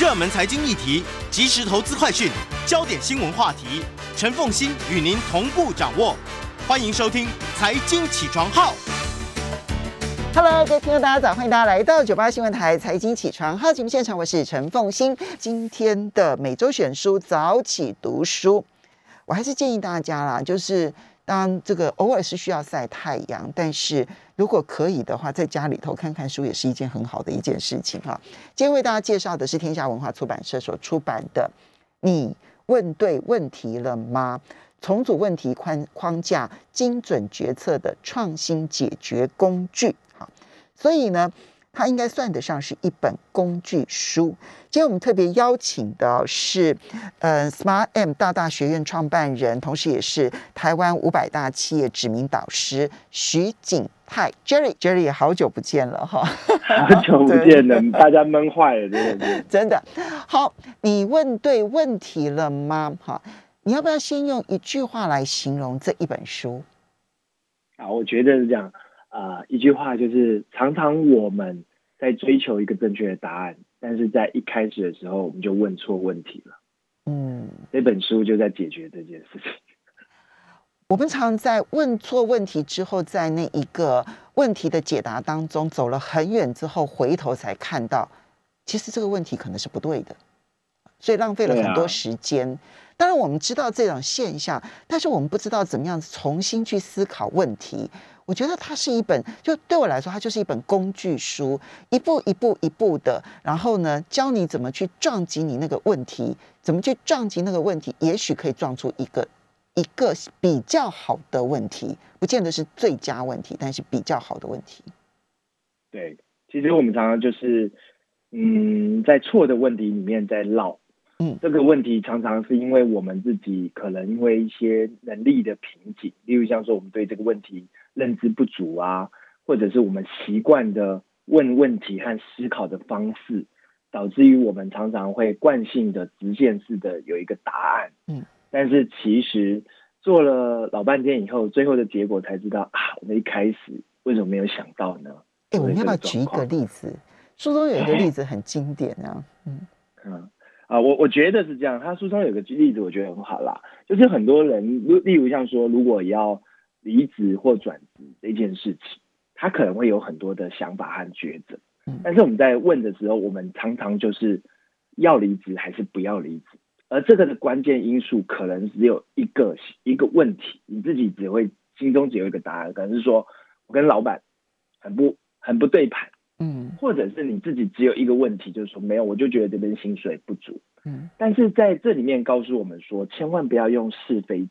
热门财经议题、即时投资快讯、焦点新闻话题，陈凤欣与您同步掌握。欢迎收听《财经起床号》。Hello，各位听众，大家早！欢迎大家来到九八新闻台财经起床号节目现场，我是陈凤欣。今天的每周选书早起读书，我还是建议大家啦，就是当这个偶尔是需要晒太阳，但是如果可以的话，在家里头看看书也是一件很好的一件事情哈。今天为大家介绍的是天下文化出版社所出版的《你问对问题了吗？重组问题框框架，精准决策的创新解决工具》。所以呢，它应该算得上是一本工具书。今天我们特别邀请的是，呃，Smart M 大大学院创办人，同时也是台湾五百大企业指名导师徐景泰 Jerry。Jerry 也好久不见了哈，好久不见了，大家闷坏了，真的。真的好，你问对问题了吗？哈，你要不要先用一句话来形容这一本书？啊，我觉得是这样。啊，一句话就是，常常我们在追求一个正确的答案，但是在一开始的时候，我们就问错问题了。嗯，这本书就在解决这件事情。我们常在问错问题之后，在那一个问题的解答当中走了很远之后，回头才看到，其实这个问题可能是不对的，所以浪费了很多时间。当然，我们知道这种现象，但是我们不知道怎么样重新去思考问题。我觉得它是一本，就对我来说，它就是一本工具书，一步一步一步的，然后呢，教你怎么去撞击你那个问题，怎么去撞击那个问题，也许可以撞出一个一个比较好的问题，不见得是最佳问题，但是比较好的问题。对，其实我们常常就是，嗯，在错的问题里面在绕。嗯，这个问题常常是因为我们自己可能因为一些能力的瓶颈，例如像说我们对这个问题认知不足啊，或者是我们习惯的问问题和思考的方式，导致于我们常常会惯性的直线式的有一个答案。嗯，但是其实做了老半天以后，最后的结果才知道啊，我们一开始为什么没有想到呢？哎，我们要不要举一个例子？书中有一个例子 很经典啊，嗯嗯。啊，我我觉得是这样。他书中有个例子，我觉得很好啦，就是很多人，例例如像说，如果要离职或转职这件事情，他可能会有很多的想法和抉择。但是我们在问的时候，我们常常就是要离职还是不要离职，而这个的关键因素可能只有一个一个问题，你自己只会心中只有一个答案，可能是说我跟老板很不很不对盘。嗯，或者是你自己只有一个问题，就是说没有，我就觉得这边薪水不足。嗯，但是在这里面告诉我们说，千万不要用是非题，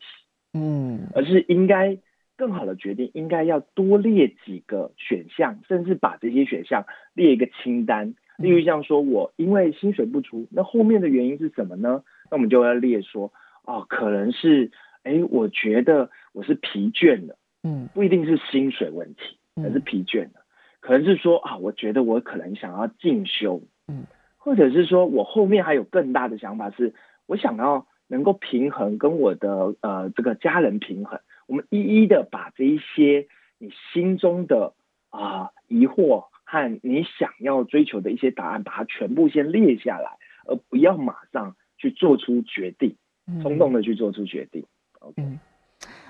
嗯，而是应该更好的决定，应该要多列几个选项，甚至把这些选项列一个清单。例如像说我因为薪水不足，那后面的原因是什么呢？那我们就要列说，哦，可能是，哎，我觉得我是疲倦了，嗯，不一定是薪水问题，而是疲倦了。可能是说啊，我觉得我可能想要进修，嗯，或者是说我后面还有更大的想法，是我想要能够平衡跟我的呃这个家人平衡。我们一一的把这一些你心中的啊疑惑和你想要追求的一些答案，把它全部先列下来，而不要马上去做出决定，冲动的去做出决定。OK。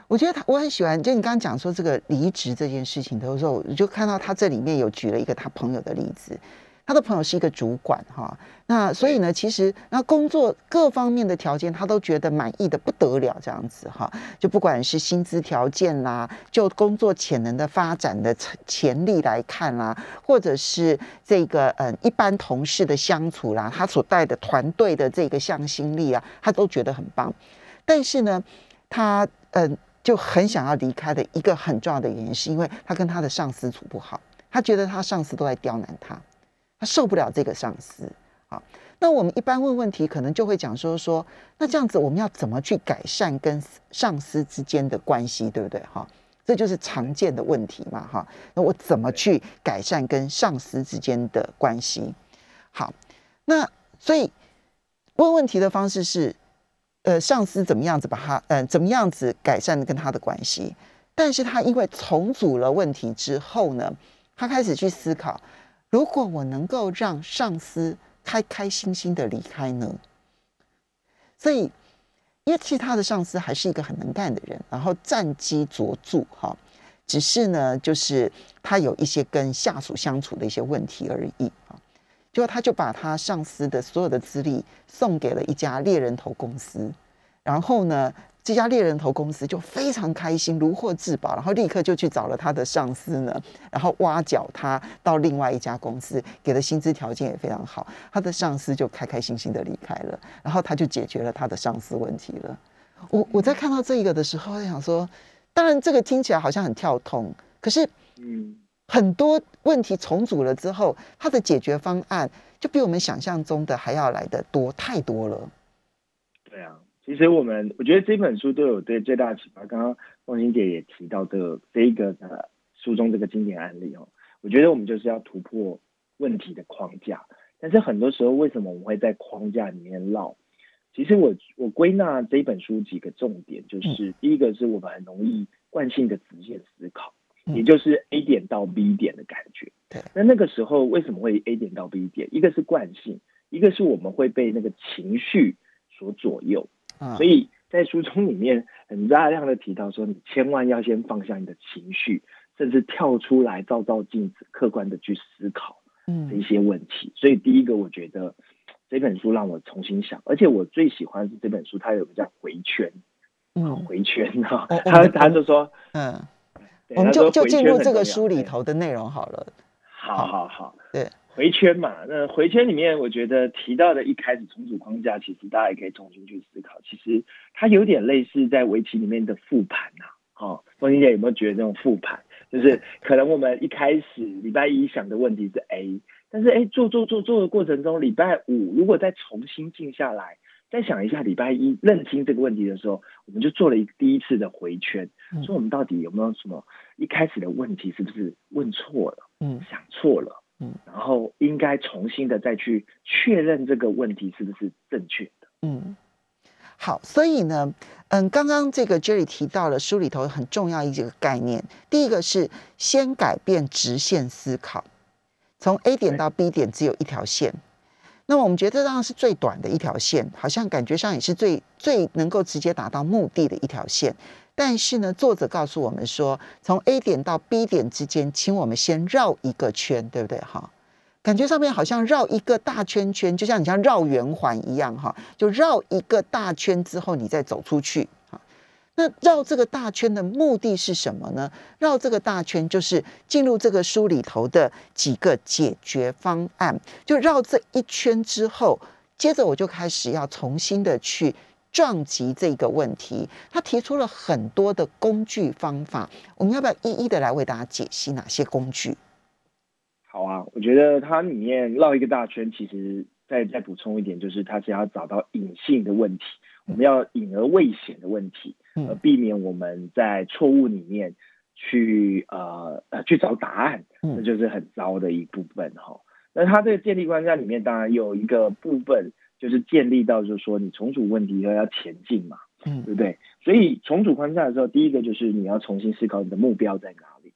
我觉得他我很喜欢，就你刚刚讲说这个离职这件事情的时候，我就看到他这里面有举了一个他朋友的例子，他的朋友是一个主管哈，那所以呢，其实那工作各方面的条件他都觉得满意的不得了，这样子哈，就不管是薪资条件啦，就工作潜能的发展的潜力来看啦，或者是这个嗯一般同事的相处啦，他所带的团队的这个向心力啊，他都觉得很棒，但是呢，他嗯。就很想要离开的一个很重要的原因，是因为他跟他的上司处不好，他觉得他上司都在刁难他，他受不了这个上司。好，那我们一般问问题，可能就会讲说说，那这样子我们要怎么去改善跟上司之间的关系，对不对？哈，这就是常见的问题嘛。哈，那我怎么去改善跟上司之间的关系？好，那所以问问题的方式是。呃，上司怎么样子把他，嗯，怎么样子改善跟他的关系？但是他因为重组了问题之后呢，他开始去思考，如果我能够让上司开开心心的离开呢？所以，因为其他的上司还是一个很能干的人，然后战绩卓著哈，只是呢，就是他有一些跟下属相处的一些问题而已啊。结果他就把他上司的所有的资历送给了一家猎人头公司，然后呢。这家猎人头公司就非常开心，如获至宝，然后立刻就去找了他的上司呢，然后挖角他到另外一家公司，给的薪资条件也非常好，他的上司就开开心心的离开了，然后他就解决了他的上司问题了。我我在看到这一个的时候，想说，当然这个听起来好像很跳通，可是，嗯，很多问题重组了之后，他的解决方案就比我们想象中的还要来的多太多了。对啊。其实我们我觉得这本书都有对最大的启发。刚刚凤欣姐也提到这个这一个的书中这个经典案例哦，我觉得我们就是要突破问题的框架。但是很多时候，为什么我们会在框架里面绕？其实我我归纳这本书几个重点，就是第一个是我们很容易惯性的直线思考，也就是 A 点到 B 点的感觉。对。那那个时候为什么会 A 点到 B 点？一个是惯性，一个是我们会被那个情绪所左右。所以在书中里面很大量的提到说，你千万要先放下你的情绪，甚至跳出来照照镜子，客观的去思考这一些问题。所以第一个，我觉得这本书让我重新想，而且我最喜欢是这本书，它有个叫回圈，嗯，回圈哈，他他就说，嗯，我们就就进入这个书里头的内容好了。好。好好，对。回圈嘛，那回圈里面，我觉得提到的一开始重组框架，其实大家也可以重新去思考。其实它有点类似在围棋里面的复盘呐。好，凤姐有没有觉得这种复盘，就是可能我们一开始礼拜一想的问题是 A，但是哎做做做做的过程中，礼拜五如果再重新静下来，再想一下礼拜一认清这个问题的时候，我们就做了一第一次的回圈，说我们到底有没有什么一开始的问题是不是问错了，嗯，想错了。嗯，然后应该重新的再去确认这个问题是不是正确的。嗯，好，所以呢，嗯，刚刚这个 Jerry 提到了书里头很重要一几个概念，第一个是先改变直线思考，从 A 点到 B 点只有一条线，那么我们觉得当然是最短的一条线，好像感觉上也是最最能够直接达到目的的一条线。但是呢，作者告诉我们说，从 A 点到 B 点之间，请我们先绕一个圈，对不对？哈，感觉上面好像绕一个大圈圈，就像你像绕圆环一样，哈，就绕一个大圈之后，你再走出去，哈。那绕这个大圈的目的是什么呢？绕这个大圈就是进入这个书里头的几个解决方案。就绕这一圈之后，接着我就开始要重新的去。撞击这个问题，他提出了很多的工具方法，我们要不要一一的来为大家解析哪些工具？好啊，我觉得它里面绕一个大圈，其实再再补充一点，就是它是要找到隐性的问题，我们要隐而未显的问题，呃，避免我们在错误里面去呃呃去找答案，这就是很糟的一部分哈。那它这个建立框架里面，当然有一个部分。就是建立到，就是说你重组问题以后要前进嘛，嗯，对不对？所以重组框架的时候，第一个就是你要重新思考你的目标在哪里，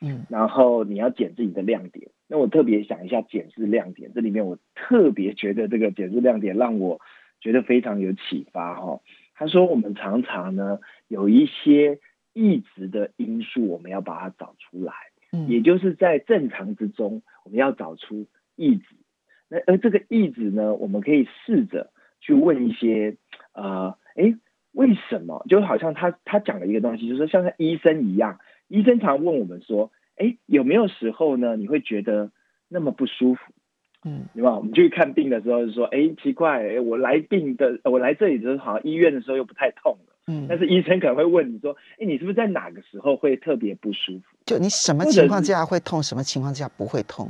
嗯，然后你要检自己的亮点。那我特别想一下检视亮点，这里面我特别觉得这个检视亮点让我觉得非常有启发哈。他说我们常常呢有一些一直的因素，我们要把它找出来，嗯，也就是在正常之中，我们要找出异质。那而这个意志呢，我们可以试着去问一些，呃，哎，为什么？就好像他他讲了一个东西，就是说像医生一样，医生常问我们说，哎，有没有时候呢，你会觉得那么不舒服？嗯，对吧？我们去看病的时候就说，哎，奇怪，我来病的，我来这里的时候好像医院的时候又不太痛了，嗯，但是医生可能会问你说，哎，你是不是在哪个时候会特别不舒服？就你什么情况之下会痛，什么情况之下不会痛？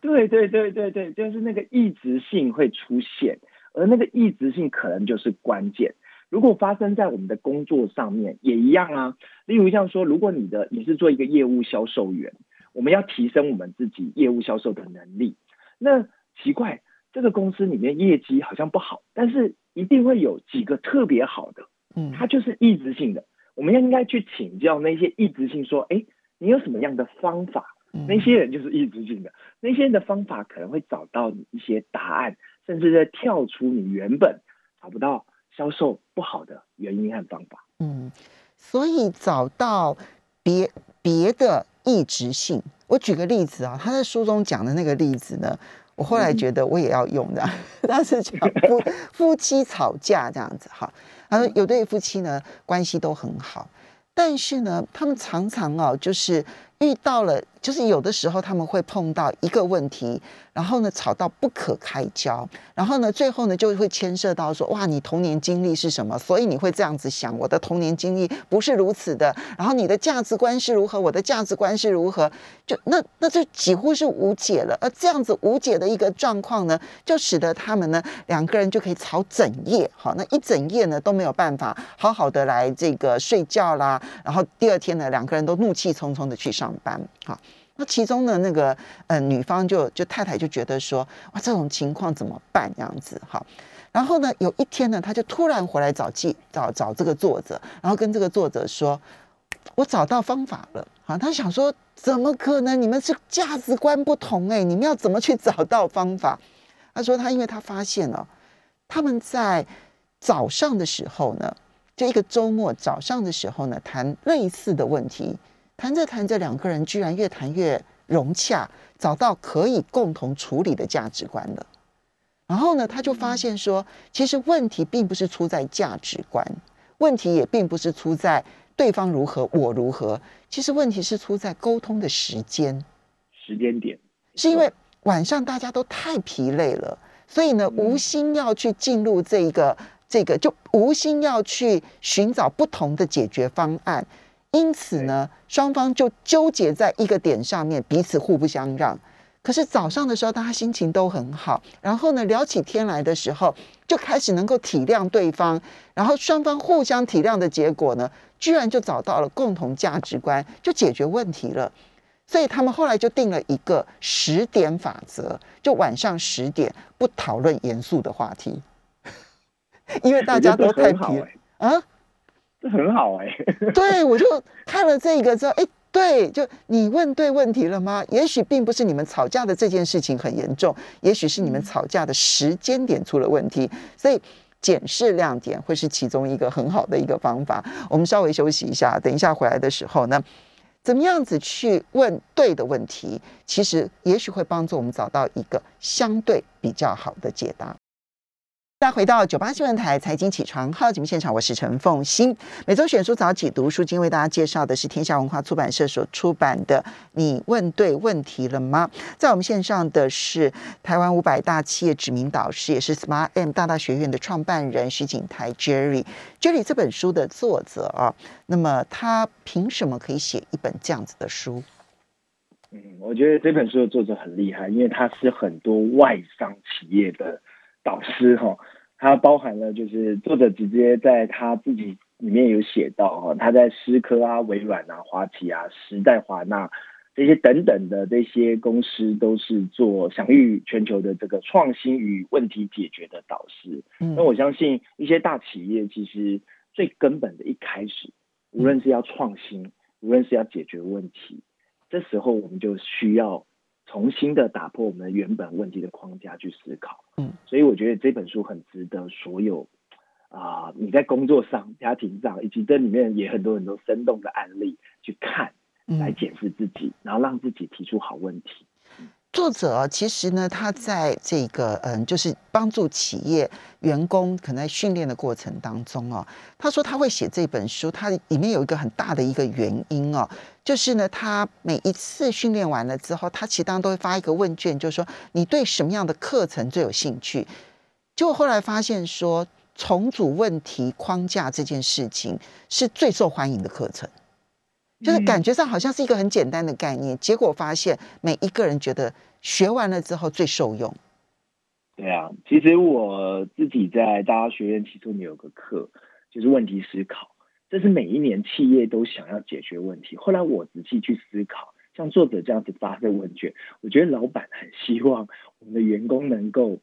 对对对对对，就是那个异质性会出现，而那个异质性可能就是关键。如果发生在我们的工作上面，也一样啊。例如像说，如果你的你是做一个业务销售员，我们要提升我们自己业务销售的能力。那奇怪，这个公司里面业绩好像不好，但是一定会有几个特别好的，嗯，它就是异质性的。我们要应该去请教那些异质性，说，哎，你有什么样的方法？那些人就是意志性的，那些人的方法可能会找到你一些答案，甚至在跳出你原本找不到销售不好的原因和方法。嗯，所以找到别别的意志性。我举个例子啊，他在书中讲的那个例子呢，我后来觉得我也要用的。他是讲夫夫妻吵架这样子哈，他说有对夫妻呢关系都很好，但是呢，他们常常哦就是遇到了。就是有的时候他们会碰到一个问题，然后呢吵到不可开交，然后呢最后呢就会牵涉到说哇你童年经历是什么，所以你会这样子想，我的童年经历不是如此的，然后你的价值观是如何，我的价值观是如何，就那那就几乎是无解了。而这样子无解的一个状况呢，就使得他们呢两个人就可以吵整夜，好，那一整夜呢都没有办法好好的来这个睡觉啦，然后第二天呢两个人都怒气冲冲的去上班，好。那其中呢，那个呃，女方就就太太就觉得说，哇，这种情况怎么办？这样子哈。然后呢，有一天呢，他就突然回来找记找找这个作者，然后跟这个作者说，我找到方法了。啊，他想说，怎么可能？你们是价值观不同哎，你们要怎么去找到方法？他说他因为他发现了，他们在早上的时候呢，就一个周末早上的时候呢，谈类似的问题。谈着谈着，两个人居然越谈越融洽，找到可以共同处理的价值观了。然后呢，他就发现说，其实问题并不是出在价值观，问题也并不是出在对方如何，我如何。其实问题是出在沟通的时间，时间点，是因为晚上大家都太疲累了，所以呢，无心要去进入这个这个，就无心要去寻找不同的解决方案。因此呢，双方就纠结在一个点上面，彼此互不相让。可是早上的时候，大家心情都很好，然后呢，聊起天来的时候，就开始能够体谅对方，然后双方互相体谅的结果呢，居然就找到了共同价值观，就解决问题了。所以他们后来就定了一个十点法则，就晚上十点不讨论严肃的话题，因为大家都太疲啊。这很好哎，对我就看了这个之后，哎，对，就你问对问题了吗？也许并不是你们吵架的这件事情很严重，也许是你们吵架的时间点出了问题，所以检视亮点会是其中一个很好的一个方法。我们稍微休息一下，等一下回来的时候呢，怎么样子去问对的问题，其实也许会帮助我们找到一个相对比较好的解答。再回到九八新闻台财经起床号节目现场，我是陈凤欣。每周选书早起读书，今天为大家介绍的是天下文化出版社所出版的《你问对问题了吗》。在我们线上的是台湾五百大企业指名导师，也是 Smart M 大大学院的创办人徐景台 Jerry。Jerry 这本书的作者啊，那么他凭什么可以写一本这样子的书？嗯，我觉得这本书的作者很厉害，因为他是很多外商企业的。导师哈，它包含了就是作者直接在他自己里面有写到哈，他在思科啊、微软啊、华旗啊、时代华纳这些等等的这些公司都是做享誉全球的这个创新与问题解决的导师。那我相信一些大企业其实最根本的一开始，无论是要创新，无论是要解决问题，这时候我们就需要。重新的打破我们原本问题的框架去思考，嗯，所以我觉得这本书很值得所有啊，你在工作上、家庭上，以及这里面也很多很多生动的案例去看，来检视自己，然后让自己提出好问题。作者其实呢，他在这个嗯，就是帮助企业员工可能在训练的过程当中哦，他说他会写这本书，他里面有一个很大的一个原因哦，就是呢，他每一次训练完了之后，他其实当都会发一个问卷，就是说你对什么样的课程最有兴趣？结果后来发现说，重组问题框架这件事情是最受欢迎的课程。就是感觉上好像是一个很简单的概念，结果发现每一个人觉得学完了之后最受用。对啊，其实我自己在大学学院其中有个课，就是问题思考，这是每一年企业都想要解决问题。后来我仔细去思考，像作者这样子发的问卷，我觉得老板很希望我们的员工能够。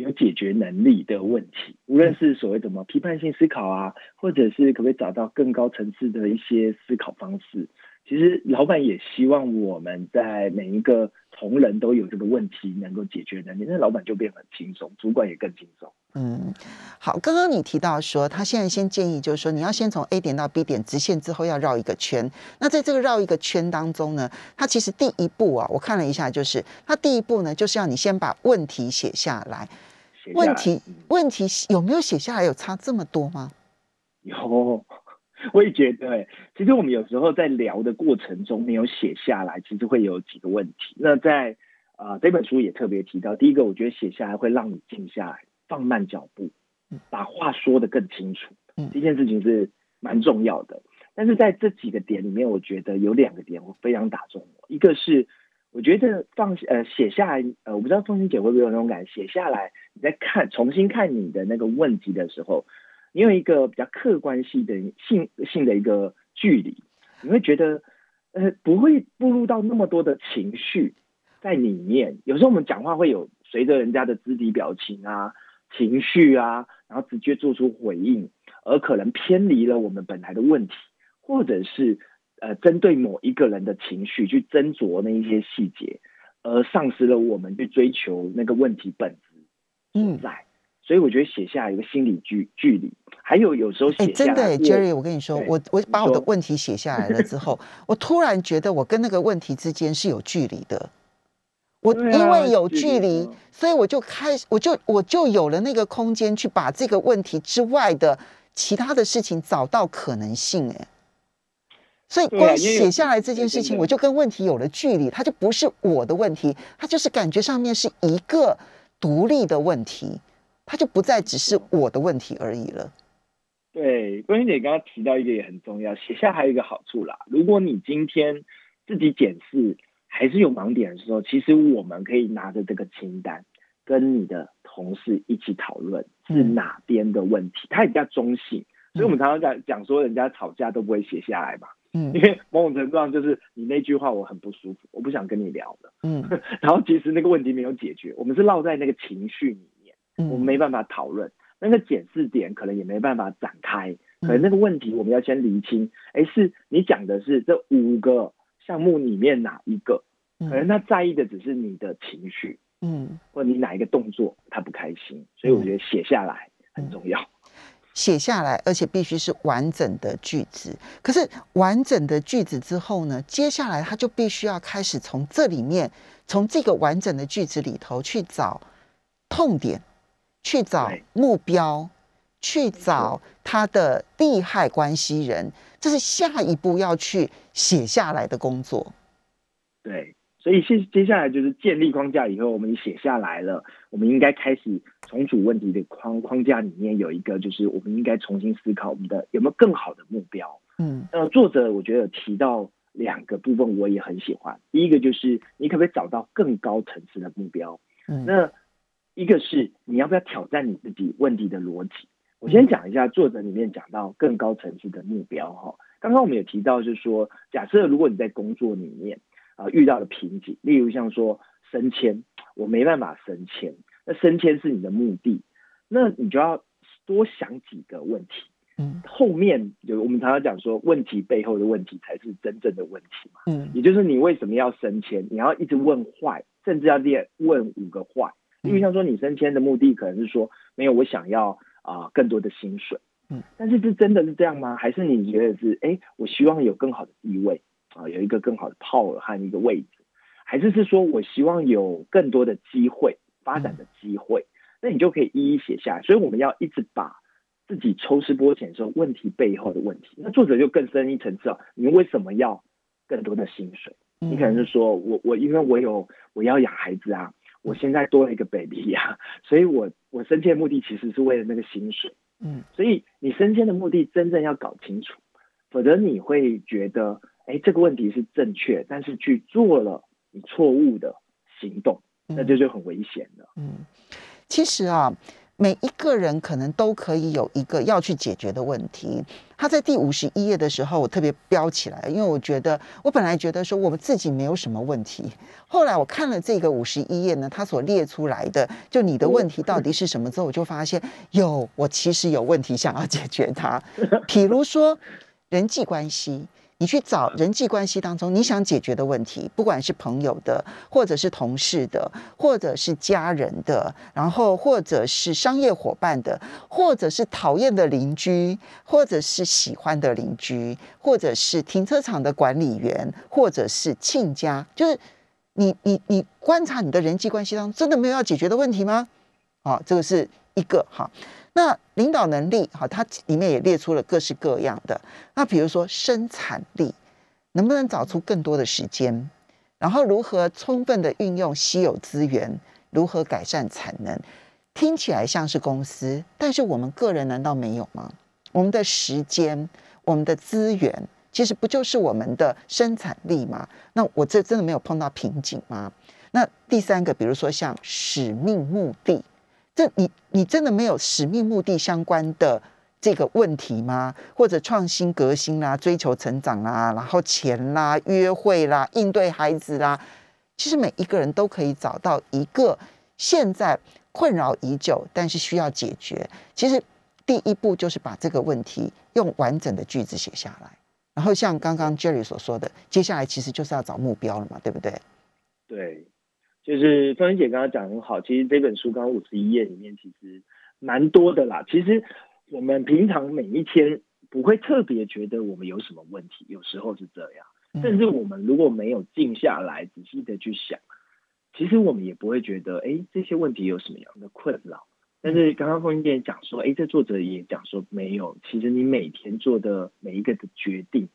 有解决能力的问题，无论是所谓怎么批判性思考啊，或者是可不可以找到更高层次的一些思考方式，其实老板也希望我们在每一个同仁都有这个问题能够解决能力，那老板就变很轻松，主管也更轻松。嗯，好，刚刚你提到说，他现在先建议就是说，你要先从 A 点到 B 点直线之后要绕一个圈。那在这个绕一个圈当中呢，他其实第一步啊，我看了一下，就是他第一步呢，就是要你先把问题写下来。问题问题有没有写下来有差这么多吗？有。我也觉得，其实我们有时候在聊的过程中没有写下来，其实会有几个问题。那在啊这本书也特别提到，第一个，我觉得写下来会让你静下来，放慢脚步，把话说得更清楚。嗯这件事情是蛮重要的。但是在这几个点里面，我觉得有两个点我非常打中我。一个是我觉得放呃写下来，呃我不知道凤欣姐会不会有那种感觉，写下来你在看重新看你的那个问题的时候。你有一个比较客观性的性性的一个距离，你会觉得，呃，不会步入到那么多的情绪在里面。有时候我们讲话会有随着人家的肢体表情啊、情绪啊，然后直接做出回应，而可能偏离了我们本来的问题，或者是呃针对某一个人的情绪去斟酌那一些细节，而丧失了我们去追求那个问题本质所在。所以我觉得写下一个心理距距离，还有有时候写真的，Jerry，我跟你说，我我把我的问题写下来了之后，我突然觉得我跟那个问题之间是有距离的。我因为有距离，所以我就开始，我就我就有了那个空间去把这个问题之外的其他的事情找到可能性。哎，所以光写下来这件事情，我就跟问题有了距离，它就不是我的问题，它就是感觉上面是一个独立的问题。它就不再只是我的问题而已了。对，关心姐刚刚提到一个也很重要，写下还有一个好处啦。如果你今天自己检视还是有盲点的时候，其实我们可以拿着这个清单，跟你的同事一起讨论是哪边的问题。它也比较中性，所以我们常常讲讲说，人家吵架都不会写下来嘛。嗯，因为某种程度上就是你那句话我很不舒服，我不想跟你聊了。嗯，然后其实那个问题没有解决，我们是落在那个情绪里面。我们没办法讨论那个检视点，可能也没办法展开。可能那个问题我们要先厘清。哎，是你讲的是这五个项目里面哪一个？可能他在意的只是你的情绪，嗯，或你哪一个动作他不开心。所以我觉得写下来很重要。写下来，而且必须是完整的句子。可是完整的句子之后呢？接下来他就必须要开始从这里面，从这个完整的句子里头去找痛点。去找目标，去找他的利害关系人，这是下一步要去写下来的工作。对，所以接接下来就是建立框架以后，我们写下来了，我们应该开始重组问题的框框架里面有一个，就是我们应该重新思考我们的有没有更好的目标。嗯，那作者我觉得提到两个部分，我也很喜欢。第一个就是你可不可以找到更高层次的目标？嗯，那。一个是你要不要挑战你自己问题的逻辑？我先讲一下作者里面讲到更高层次的目标哈。刚刚我们也提到，就是说，假设如果你在工作里面啊遇到的瓶颈，例如像说升迁，我没办法升迁，那升迁是你的目的，那你就要多想几个问题。嗯，后面有我们常常讲说，问题背后的问题才是真正的问题嘛。嗯，也就是你为什么要升迁？你要一直问坏，甚至要列问五个坏。因为像说你升迁的目的可能是说没有我想要啊更多的薪水，嗯，但是这真的是这样吗？还是你觉得是哎我希望有更好的地位啊有一个更好的 power 和一个位置，还是是说我希望有更多的机会发展的机会？那你就可以一一写下来。所以我们要一直把自己抽丝剥茧说问题背后的问题。那作者就更深一层次啊，你为什么要更多的薪水？你可能是说我我因为我有我要养孩子啊。我现在多了一个 baby 呀，所以我我升迁目的其实是为了那个薪水，嗯，所以你升迁的目的真正要搞清楚，否则你会觉得，哎，这个问题是正确，但是去做了你错误的行动，那这就很危险了。嗯，其实啊。每一个人可能都可以有一个要去解决的问题。他在第五十一页的时候，我特别标起来，因为我觉得我本来觉得说我们自己没有什么问题，后来我看了这个五十一页呢，他所列出来的就你的问题到底是什么之后，我就发现有我其实有问题想要解决它。比如说人际关系，你去找人际关系当中你想解决的问题，不管是朋友的，或者是同事的，或者是家人的，然后或者是商业伙伴的，或者是讨厌的邻居，或者是喜欢的邻居，或者是停车场的管理员，或者是亲家，就是你你你观察你的人际关系当中，真的没有要解决的问题吗？啊，这个是一个哈。那领导能力，哈，它里面也列出了各式各样的。那比如说生产力，能不能找出更多的时间？然后如何充分的运用稀有资源？如何改善产能？听起来像是公司，但是我们个人难道没有吗？我们的时间、我们的资源，其实不就是我们的生产力吗？那我这真的没有碰到瓶颈吗？那第三个，比如说像使命、目的。这你你真的没有使命目的相关的这个问题吗？或者创新革新啦，追求成长啦，然后钱啦，约会啦，应对孩子啦，其实每一个人都可以找到一个现在困扰已久，但是需要解决。其实第一步就是把这个问题用完整的句子写下来，然后像刚刚 Jerry 所说的，接下来其实就是要找目标了嘛，对不对？对。就是凤英姐刚刚讲很好，其实这本书刚五十一页里面其实蛮多的啦。其实我们平常每一天不会特别觉得我们有什么问题，有时候是这样。甚至我们如果没有静下来仔细的去想，其实我们也不会觉得，哎，这些问题有什么样的困扰。但是刚刚凤英姐讲说，哎，这作者也讲说没有。其实你每天做的每一个的决定，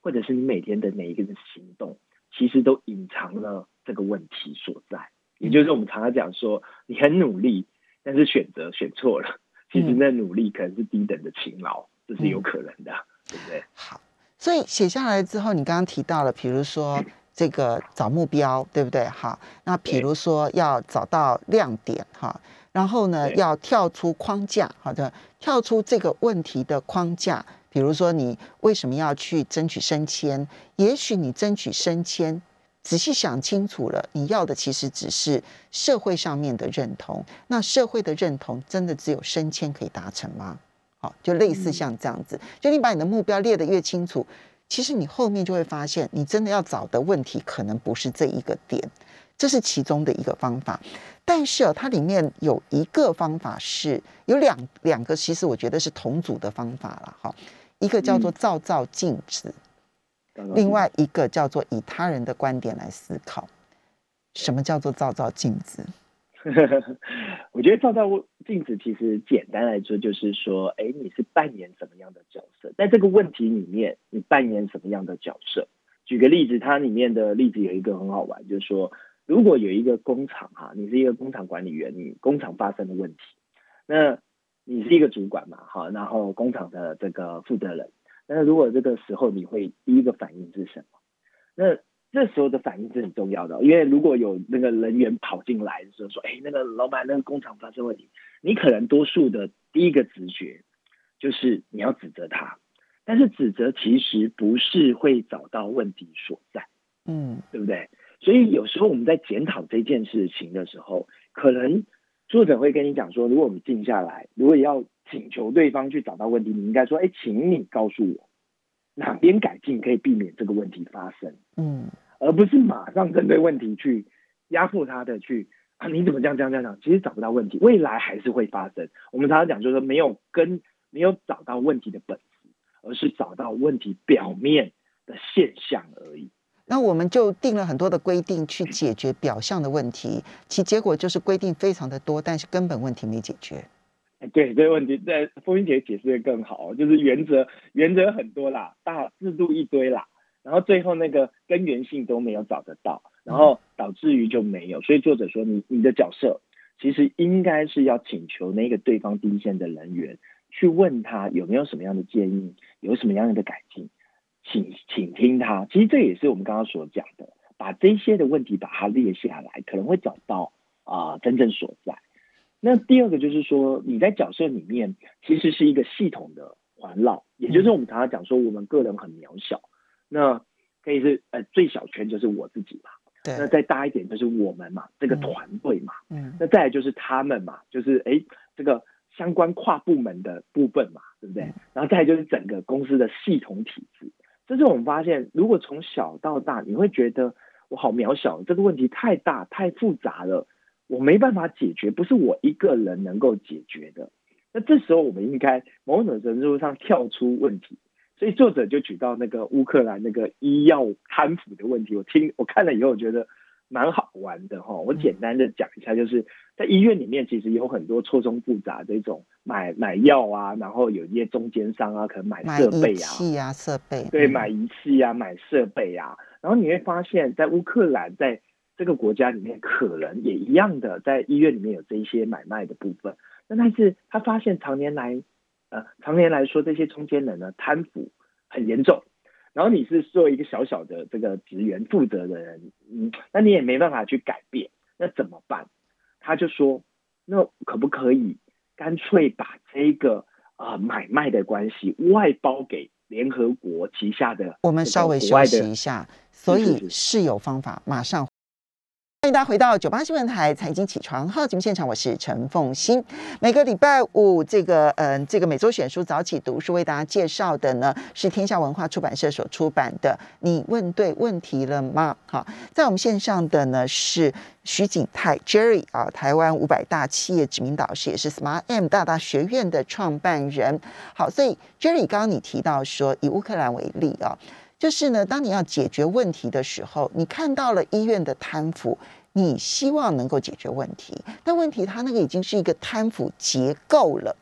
或者是你每天的每一个的行动，其实都隐藏了。这个问题所在，也就是我们常常讲说，你很努力，但是选择选错了，其实那努力可能是低等的勤劳，这是有可能的，对不对？好，所以写下来之后，你刚刚提到了，比如说这个找目标，对不对？好，那比如说要找到亮点，哈，然后呢，要跳出框架，好的，跳出这个问题的框架，比如说你为什么要去争取升迁？也许你争取升迁。仔细想清楚了，你要的其实只是社会上面的认同。那社会的认同真的只有升迁可以达成吗？好，就类似像这样子，就你把你的目标列得越清楚，其实你后面就会发现，你真的要找的问题可能不是这一个点，这是其中的一个方法。但是哦，它里面有一个方法是有两两个，其实我觉得是同组的方法了。哈，一个叫做照照镜子。另外一个叫做以他人的观点来思考，什么叫做照照镜子？我觉得照照镜子其实简单来说就是说，哎，你是扮演什么样的角色？在这个问题里面，你扮演什么样的角色？举个例子，它里面的例子有一个很好玩，就是说，如果有一个工厂哈，你是一个工厂管理员，你工厂发生的问题，那你是一个主管嘛，好，然后工厂的这个负责人。那如果这个时候你会第一个反应是什么？那这时候的反应是很重要的，因为如果有那个人员跑进来的时候说：“哎，那个老板，那个工厂发生问题。”你可能多数的第一个直觉就是你要指责他，但是指责其实不是会找到问题所在，嗯，对不对？所以有时候我们在检讨这件事情的时候，可能作者会跟你讲说：“如果我们静下来，如果要。”请求对方去找到问题，你应该说：“哎，请你告诉我哪边改进可以避免这个问题发生。”嗯，而不是马上针对问题去压迫他的去啊？你怎么这样这样这样？其实找不到问题，未来还是会发生。我们常常讲，就是说没有跟没有找到问题的本质，而是找到问题表面的现象而已。那我们就定了很多的规定去解决表象的问题，其结果就是规定非常的多，但是根本问题没解决。对这个问题，在风云姐解释的更好，就是原则原则很多啦，大制度一堆啦，然后最后那个根源性都没有找得到，然后导致于就没有。所以作者说，你你的角色其实应该是要请求那个对方第一线的人员去问他有没有什么样的建议，有什么样的改进，请请听他。其实这也是我们刚刚所讲的，把这些的问题把它列下来，可能会找到啊真正所在。那第二个就是说，你在角色里面其实是一个系统的环绕，也就是我们常常讲说，我们个人很渺小，那可以是呃最小圈就是我自己嘛，对，那再大一点就是我们嘛，这个团队嘛，嗯，那再来就是他们嘛，就是哎这个相关跨部门的部分嘛，对不对？然后再就是整个公司的系统体制，这是我们发现，如果从小到大，你会觉得我好渺小，这个问题太大太复杂了，我没办法解决，不是我一个人能够解决的。那这时候，我们应该某种程度上跳出问题。所以作者就举到那个乌克兰那个医药贪腐的问题，我听我看了以后，我觉得蛮好玩的哈。我简单的讲一下，就是在医院里面，其实有很多错综复杂的一种买买药啊，然后有一些中间商啊，可能买设备啊，器啊设备，对，买仪器啊，买设备啊，然后你会发现在乌克兰在这个国家里面，可能也一样的，在医院里面有这一些买卖的部分。那但是他发现常年来。呃，常年来说，这些中间人呢贪腐很严重，然后你是做一个小小的这个职员负责的人，嗯，那你也没办法去改变，那怎么办？他就说，那可不可以干脆把这个啊买卖的关系外包给联合国旗下的？我们稍微休息一下，所以是有方法，马上。欢迎大家回到九八新闻台财经起床号节目现场，我是陈凤欣。每个礼拜五，这个嗯，这个每周选书早起读书为大家介绍的呢，是天下文化出版社所出版的《你问对问题了吗》。好，在我们线上的呢是徐景泰 Jerry 啊，台湾五百大企业指名导师，也是 Smart M 大大学院的创办人。好，所以 Jerry 刚刚你提到说，以乌克兰为例啊。就是呢，当你要解决问题的时候，你看到了医院的贪腐，你希望能够解决问题，但问题它那个已经是一个贪腐结构了。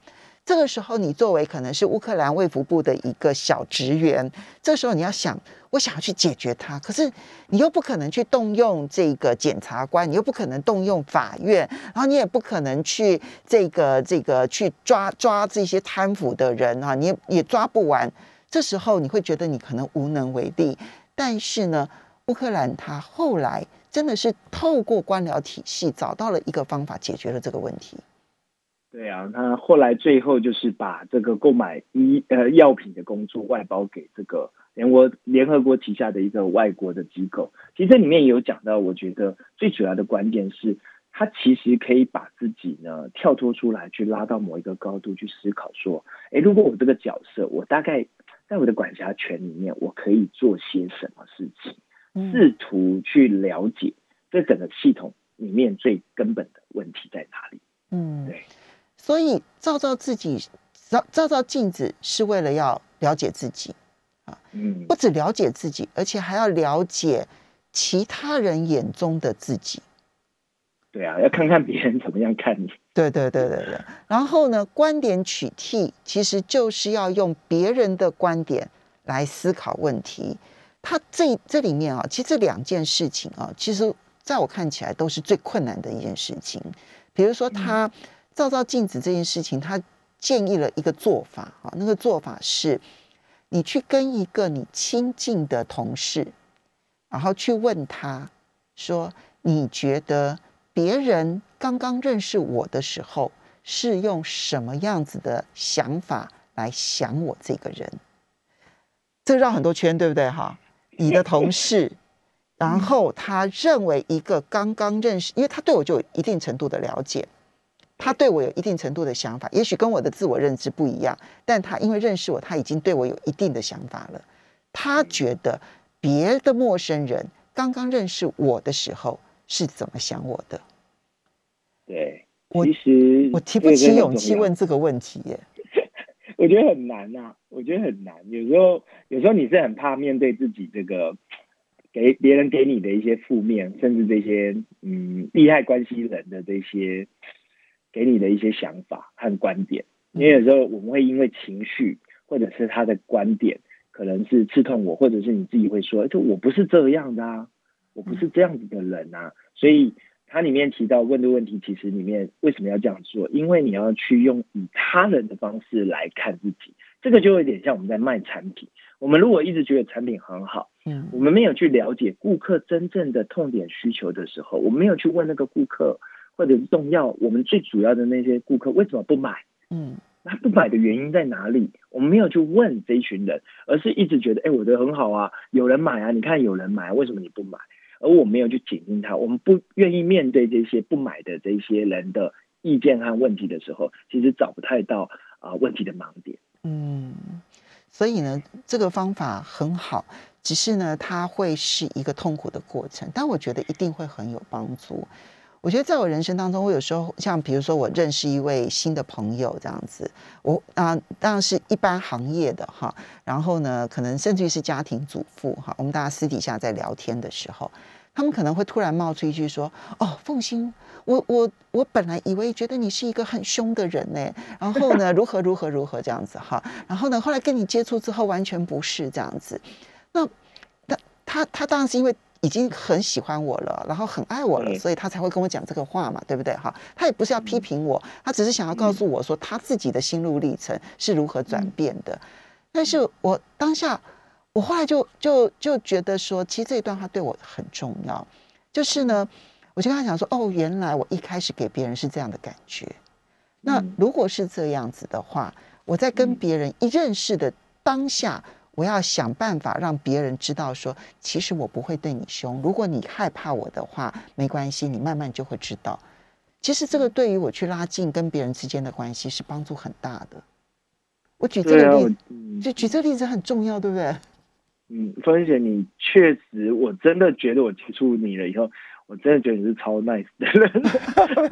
这个时候，你作为可能是乌克兰卫福部的一个小职员，这时候你要想，我想要去解决它，可是你又不可能去动用这个检察官，你又不可能动用法院，然后你也不可能去这个这个去抓抓这些贪腐的人啊，你也抓不完。这时候你会觉得你可能无能为力，但是呢，乌克兰他后来真的是透过官僚体系找到了一个方法，解决了这个问题。对啊，他后来最后就是把这个购买医呃药品的工作外包给这个联合联合国旗下的一个外国的机构。其实这里面也有讲到，我觉得最主要的观点是，他其实可以把自己呢跳脱出来，去拉到某一个高度去思考，说，哎，如果我这个角色，我大概。在我的管辖权里面，我可以做些什么事情？试图去了解这整个系统里面最根本的问题在哪里。嗯，对。所以照照自己，照照照镜子，是为了要了解自己啊。嗯，不止了解自己，而且还要了解其他人眼中的自己。看看别人怎么样看你。对对对对对。然后呢，观点取替其实就是要用别人的观点来思考问题。他这这里面啊，其实这两件事情啊，其实在我看起来都是最困难的一件事情。比如说，他照照镜子这件事情，他建议了一个做法啊，那个做法是，你去跟一个你亲近的同事，然后去问他说，你觉得？别人刚刚认识我的时候，是用什么样子的想法来想我这个人？这绕很多圈，对不对？哈，你的同事，然后他认为一个刚刚认识，因为他对我就有一定程度的了解，他对我有一定程度的想法，也许跟我的自我认知不一样，但他因为认识我，他已经对我有一定的想法了。他觉得别的陌生人刚刚认识我的时候。是怎么想我的？对，其实我提不起勇气问这个问题耶。我觉得很难呐，我觉得很难。有时候，有时候你是很怕面对自己这个给别人给你的一些负面，甚至这些嗯利害关系人的这些给你的一些想法和观点。因为有时候我们会因为情绪，或者是他的观点，可能是刺痛我，或者是你自己会说，就我不是这样的啊。我不是这样子的人呐，所以它里面提到问的问题，其实里面为什么要这样做？因为你要去用以他人的方式来看自己，这个就有点像我们在卖产品。我们如果一直觉得产品很好，嗯，我们没有去了解顾客真正的痛点需求的时候，我们没有去问那个顾客或者是重要，我们最主要的那些顾客为什么不买？嗯，那不买的原因在哪里？我们没有去问这一群人，而是一直觉得，哎，我的很好啊，有人买啊，你看有人买，为什么你不买？而我没有去紧盯他，我们不愿意面对这些不买的这些人的意见和问题的时候，其实找不太到啊问题的盲点。嗯，所以呢，这个方法很好，只是呢，它会是一个痛苦的过程，但我觉得一定会很有帮助。我觉得在我人生当中，我有时候像比如说我认识一位新的朋友这样子，我啊当然是一般行业的哈，然后呢，可能甚至于是家庭主妇哈，我们大家私底下在聊天的时候，他们可能会突然冒出一句说：“哦，凤欣，我我我本来以为觉得你是一个很凶的人呢，然后呢，如何如何如何这样子哈，然后呢，后来跟你接触之后完全不是这样子。那他他他当然是因为。已经很喜欢我了，然后很爱我了，所以他才会跟我讲这个话嘛，对不对？哈，他也不是要批评我，他只是想要告诉我说他自己的心路历程是如何转变的。但是我当下，我后来就就就觉得说，其实这一段话对我很重要。就是呢，我就跟他讲说，哦，原来我一开始给别人是这样的感觉。那如果是这样子的话，我在跟别人一认识的当下。我要想办法让别人知道，说其实我不会对你凶。如果你害怕我的话，没关系，你慢慢就会知道。其实这个对于我去拉近跟别人之间的关系是帮助很大的。我举这个例子，就举这个例子很重要，对不对？嗯，芬姐，你确实，我真的觉得我接触你了以后，我真的觉得你是超 nice 的人。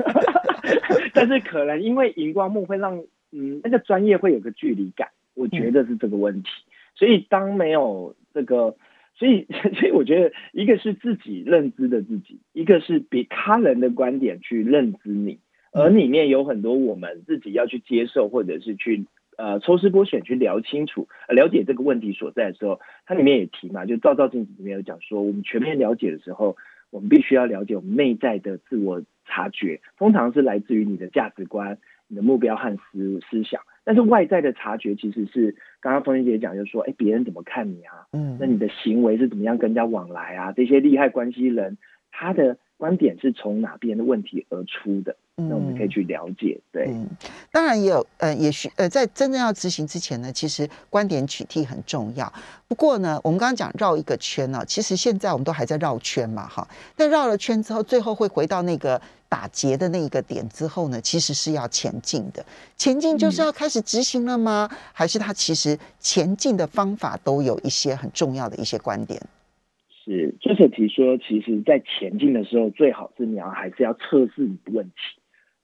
但是可能因为荧光幕会让嗯那个专业会有个距离感，我觉得是这个问题。所以，当没有这个，所以，所以我觉得，一个是自己认知的自己，一个是比他人的观点去认知你，而里面有很多我们自己要去接受，或者是去呃抽丝剥茧去聊清楚、了解这个问题所在的时候，它里面也提嘛，就照照镜子里面有讲说，我们全面了解的时候，我们必须要了解我们内在的自我察觉，通常是来自于你的价值观、你的目标和思思想。但是外在的察觉其实是刚刚冯云姐讲，就是说，哎，别人怎么看你啊？嗯，那你的行为是怎么样跟人家往来啊？这些利害关系人他的观点是从哪边的问题而出的？那我们可以去了解。对，当然也有，呃，也许呃，在真正要执行之前呢，其实观点取替很重要。不过呢，我们刚刚讲绕一个圈呢，其实现在我们都还在绕圈嘛，哈。但绕了圈之后，最后会回到那个。打结的那一个点之后呢，其实是要前进的。前进就是要开始执行了吗？还是他其实前进的方法都有一些很重要的一些观点？是，就是提说，其实，在前进的时候，最好是你要还是要测试你的问题。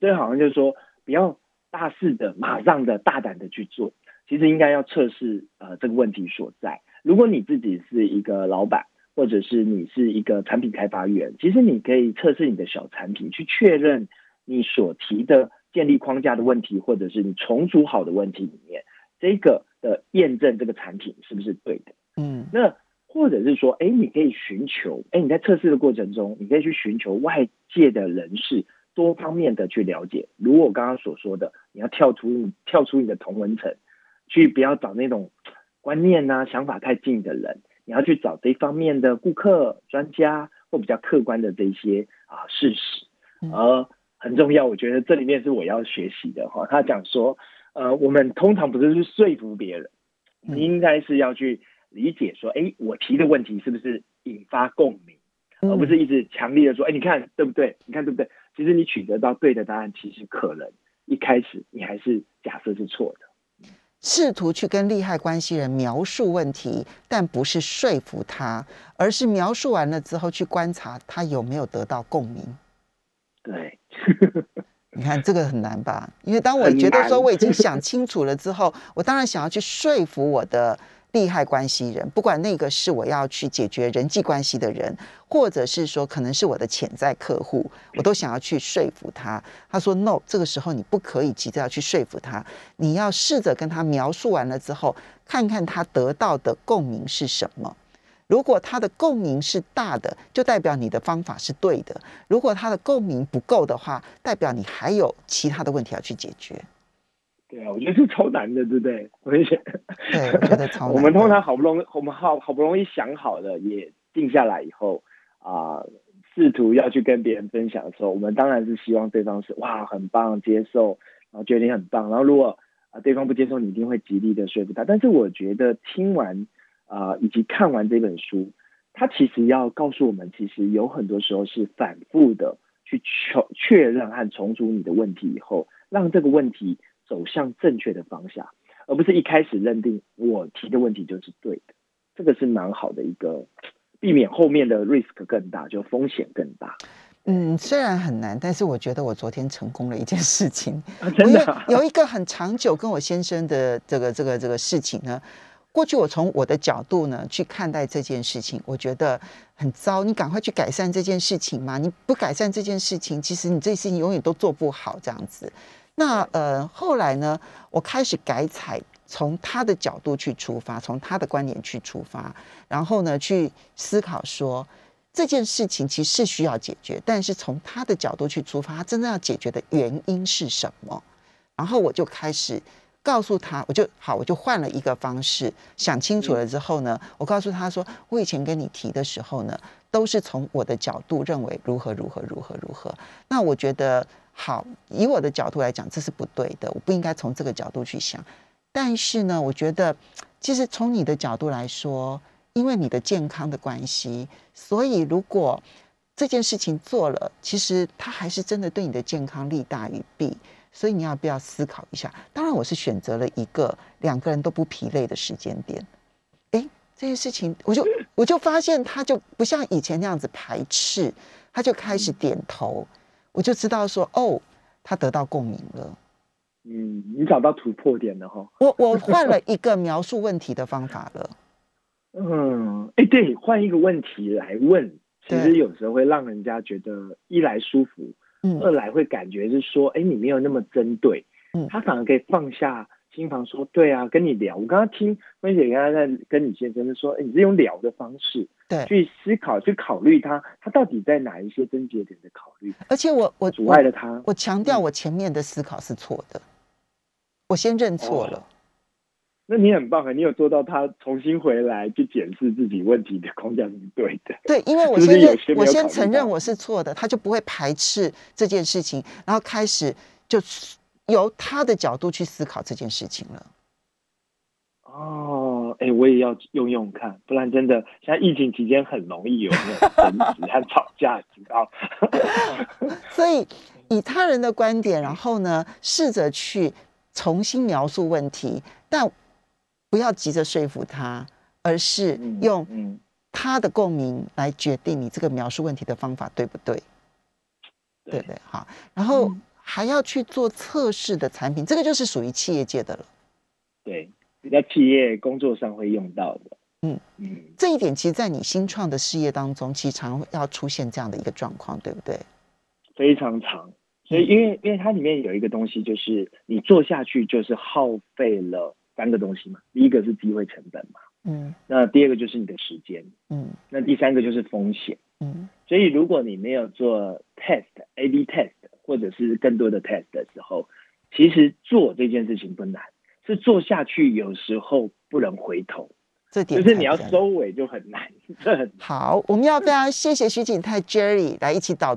所以好像就是说，不要大肆的、马上的、大胆的去做。其实应该要测试呃这个问题所在。如果你自己是一个老板。或者是你是一个产品开发员，其实你可以测试你的小产品，去确认你所提的建立框架的问题，或者是你重组好的问题里面，这个的验证这个产品是不是对的。嗯，那或者是说，哎，你可以寻求，哎，你在测试的过程中，你可以去寻求外界的人士多方面的去了解。如我刚刚所说的，你要跳出跳出你的同文层，去不要找那种观念呐、想法太近的人。你要去找这方面的顾客、专家或比较客观的这些啊事实，而很重要，我觉得这里面是我要学习的哈。他讲说，呃，我们通常不是去说服别人，你应该是要去理解说，哎，我提的问题是不是引发共鸣，而不是一直强烈的说，哎，你看对不对？你看对不对？其实你取得到对的答案，其实可能一开始你还是假设是错的。试图去跟利害关系人描述问题，但不是说服他，而是描述完了之后去观察他有没有得到共鸣。对，你看这个很难吧？因为当我觉得说我已经想清楚了之后，我当然想要去说服我的。利害关系人，不管那个是我要去解决人际关系的人，或者是说可能是我的潜在客户，我都想要去说服他。他说：“No，这个时候你不可以急着要去说服他，你要试着跟他描述完了之后，看看他得到的共鸣是什么。如果他的共鸣是大的，就代表你的方法是对的；如果他的共鸣不够的话，代表你还有其他的问题要去解决。”对啊，我觉得是超难的，对不对？我觉得，对，我觉得超难。我们通常好不容易，我们好好不容易想好了，也定下来以后啊，试图要去跟别人分享的时候，我们当然是希望对方是哇，很棒，接受，然后觉得你很棒。然后如果啊对方不接受，你一定会极力的说服他。但是我觉得听完啊以及看完这本书，他其实要告诉我们，其实有很多时候是反复的去确确认和重组你的问题以后，让这个问题。走向正确的方向，而不是一开始认定我提的问题就是对的。这个是蛮好的一个，避免后面的 risk 更大，就风险更大。嗯，虽然很难，但是我觉得我昨天成功了一件事情。真的 有一个很长久跟我先生的这个这个这个事情呢。过去我从我的角度呢去看待这件事情，我觉得很糟。你赶快去改善这件事情嘛！你不改善这件事情，其实你这事情永远都做不好这样子。那呃，后来呢，我开始改采从他的角度去出发，从他的观点去出发，然后呢去思考说这件事情其实是需要解决，但是从他的角度去出发，他真正要解决的原因是什么？然后我就开始。告诉他，我就好，我就换了一个方式，想清楚了之后呢，我告诉他说，我以前跟你提的时候呢，都是从我的角度认为如何如何如何如何。那我觉得好，以我的角度来讲，这是不对的，我不应该从这个角度去想。但是呢，我觉得其实从你的角度来说，因为你的健康的关系，所以如果这件事情做了，其实它还是真的对你的健康利大于弊。所以你要不要思考一下？当然，我是选择了一个两个人都不疲累的时间点。哎，这件事情，我就我就发现他就不像以前那样子排斥，他就开始点头，我就知道说，哦，他得到共鸣了。嗯，你找到突破点了哈。我我换了一个描述问题的方法了。嗯，哎，对，换一个问题来问，其实有时候会让人家觉得一来舒服。二来会感觉是说，哎，你没有那么针对，嗯，他反而可以放下心房说，对啊，跟你聊。我刚刚听芬姐刚刚在跟你先生是说，哎，你是用聊的方式，对，去思考，去考虑他，他到底在哪一些症结点的考虑。而且我我阻碍了他，我强调我前面的思考是错的，我先认错了。那你很棒啊！你有做到他重新回来去检视自己问题的框架是对的。对，因为 我先认，我先承认我是错的，他就不会排斥这件事情，然后开始就由他的角度去思考这件事情了。哦，哎，我也要用用看，不然真的在疫情期间很容易有那种争执和吵架，知道？所以以他人的观点，然后呢，试着去重新描述问题，但。不要急着说服他，而是用他的共鸣来决定你这个描述问题的方法对不对？对对，好。然后还要去做测试的产品，这个就是属于企业界的了。对，比较企业工作上会用到的。嗯。嗯，这一点其实，在你新创的事业当中，其实常要出现这样的一个状况，对不对？非常长，所以因为因为它里面有一个东西，就是你做下去就是耗费了。三个东西嘛，第一个是机会成本嘛，嗯，那第二个就是你的时间，嗯，那第三个就是风险，嗯，所以如果你没有做 test A/B test 或者是更多的 test 的时候，其实做这件事情不难，是做下去有时候不能回头，这点就是你要收尾就很难，这很好。我们要非常谢谢徐景泰 Jerry 来一起导